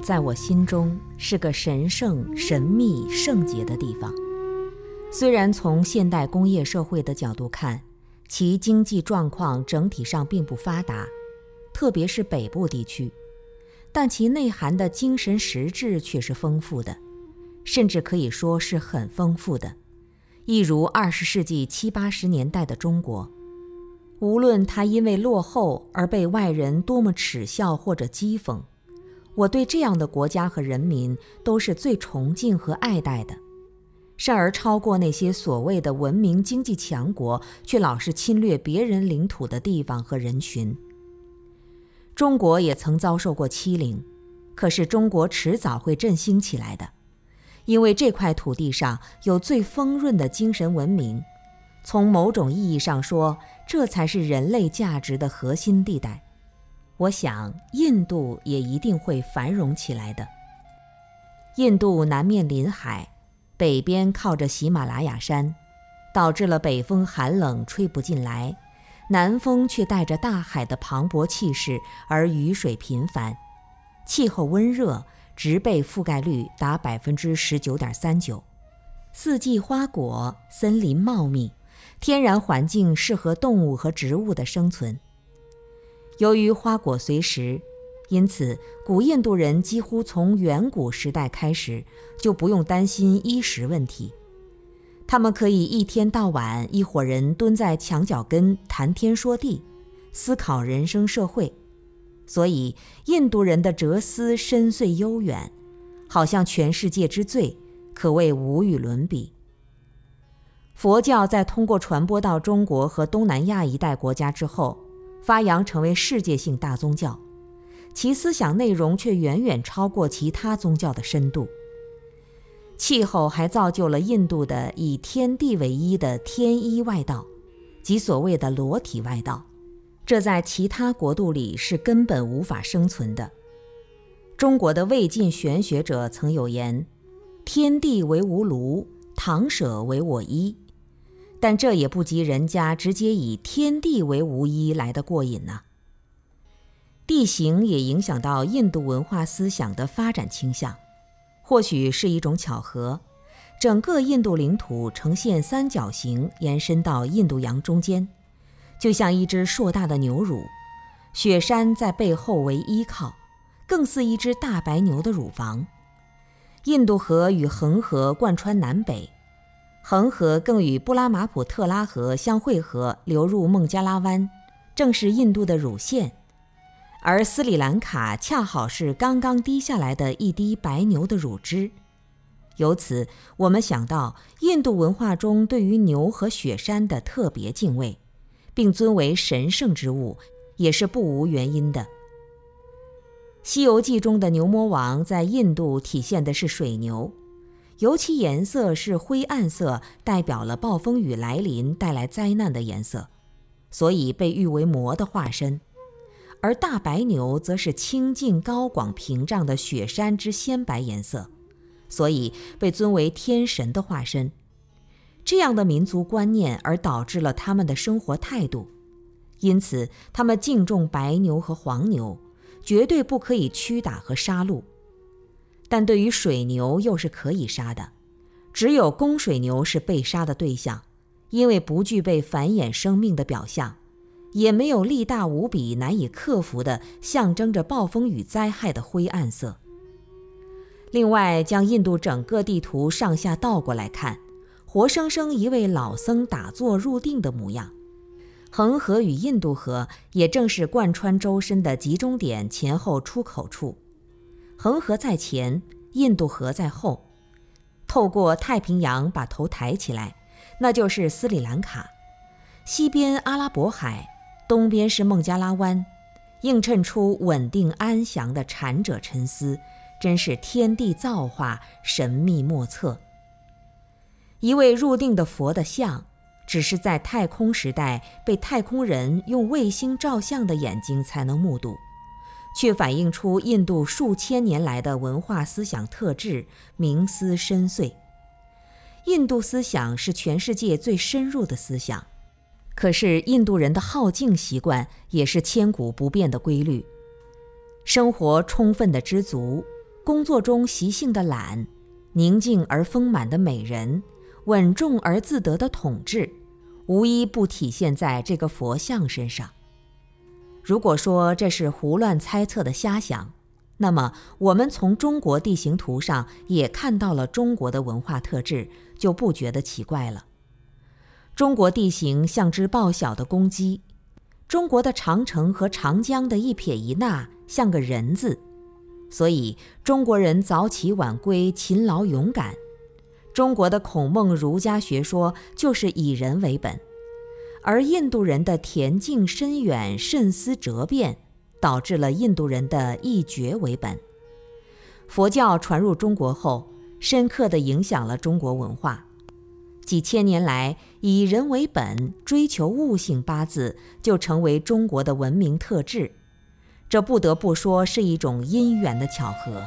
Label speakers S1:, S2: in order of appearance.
S1: 在我心中是个神圣、神秘、圣洁的地方。虽然从现代工业社会的角度看，其经济状况整体上并不发达，特别是北部地区，但其内涵的精神实质却是丰富的，甚至可以说是很丰富的。一如二十世纪七八十年代的中国。无论它因为落后而被外人多么耻笑或者讥讽，我对这样的国家和人民都是最崇敬和爱戴的，甚而超过那些所谓的文明经济强国却老是侵略别人领土的地方和人群。中国也曾遭受过欺凌，可是中国迟早会振兴起来的，因为这块土地上有最丰润的精神文明。从某种意义上说，这才是人类价值的核心地带。我想，印度也一定会繁荣起来的。印度南面临海，北边靠着喜马拉雅山，导致了北风寒冷吹不进来，南风却带着大海的磅礴气势，而雨水频繁，气候温热，植被覆盖率达百分之十九点三九，四季花果，森林茂密。天然环境适合动物和植物的生存。由于花果随时，因此古印度人几乎从远古时代开始就不用担心衣食问题。他们可以一天到晚一伙人蹲在墙角根谈天说地，思考人生社会。所以印度人的哲思深邃悠远，好像全世界之最，可谓无与伦比。佛教在通过传播到中国和东南亚一带国家之后，发扬成为世界性大宗教，其思想内容却远远超过其他宗教的深度。气候还造就了印度的以天地为一的天一外道，即所谓的裸体外道，这在其他国度里是根本无法生存的。中国的魏晋玄学者曾有言：“天地为吾庐，堂舍为我衣。”但这也不及人家直接以天地为无一来的过瘾呢。地形也影响到印度文化思想的发展倾向，或许是一种巧合。整个印度领土呈现三角形，延伸到印度洋中间，就像一只硕大的牛乳，雪山在背后为依靠，更似一只大白牛的乳房。印度河与恒河贯穿南北。恒河更与布拉马普特拉河相汇合，流入孟加拉湾，正是印度的乳腺。而斯里兰卡恰好是刚刚滴下来的一滴白牛的乳汁。由此，我们想到印度文化中对于牛和雪山的特别敬畏，并尊为神圣之物，也是不无原因的。《西游记》中的牛魔王在印度体现的是水牛。尤其颜色是灰暗色，代表了暴风雨来临带来灾难的颜色，所以被誉为魔的化身；而大白牛则是清净高广屏障的雪山之鲜白颜色，所以被尊为天神的化身。这样的民族观念而导致了他们的生活态度，因此他们敬重白牛和黄牛，绝对不可以驱打和杀戮。但对于水牛又是可以杀的，只有公水牛是被杀的对象，因为不具备繁衍生命的表象，也没有力大无比、难以克服的象征着暴风雨灾害的灰暗色。另外，将印度整个地图上下倒过来看，活生生一位老僧打坐入定的模样。恒河与印度河也正是贯穿周身的集中点前后出口处。恒河在前，印度河在后，透过太平洋把头抬起来，那就是斯里兰卡。西边阿拉伯海，东边是孟加拉湾，映衬出稳定安详的禅者沉思，真是天地造化神秘莫测。一位入定的佛的像，只是在太空时代被太空人用卫星照相的眼睛才能目睹。却反映出印度数千年来的文化思想特质，冥思深邃。印度思想是全世界最深入的思想，可是印度人的好静习惯也是千古不变的规律。生活充分的知足，工作中习性的懒，宁静而丰满的美人，稳重而自得的统治，无一不体现在这个佛像身上。如果说这是胡乱猜测的瞎想，那么我们从中国地形图上也看到了中国的文化特质，就不觉得奇怪了。中国地形像只报晓的公鸡，中国的长城和长江的一撇一捺像个人字，所以中国人早起晚归、勤劳勇敢。中国的孔孟儒家学说就是以人为本，而印度人的恬静深远、慎思哲变，导致了印度人的一觉为本。佛教传入中国后，深刻地影响了中国文化。几千年来，以人为本、追求悟性八字就成为中国的文明特质，这不得不说是一种因缘的巧合。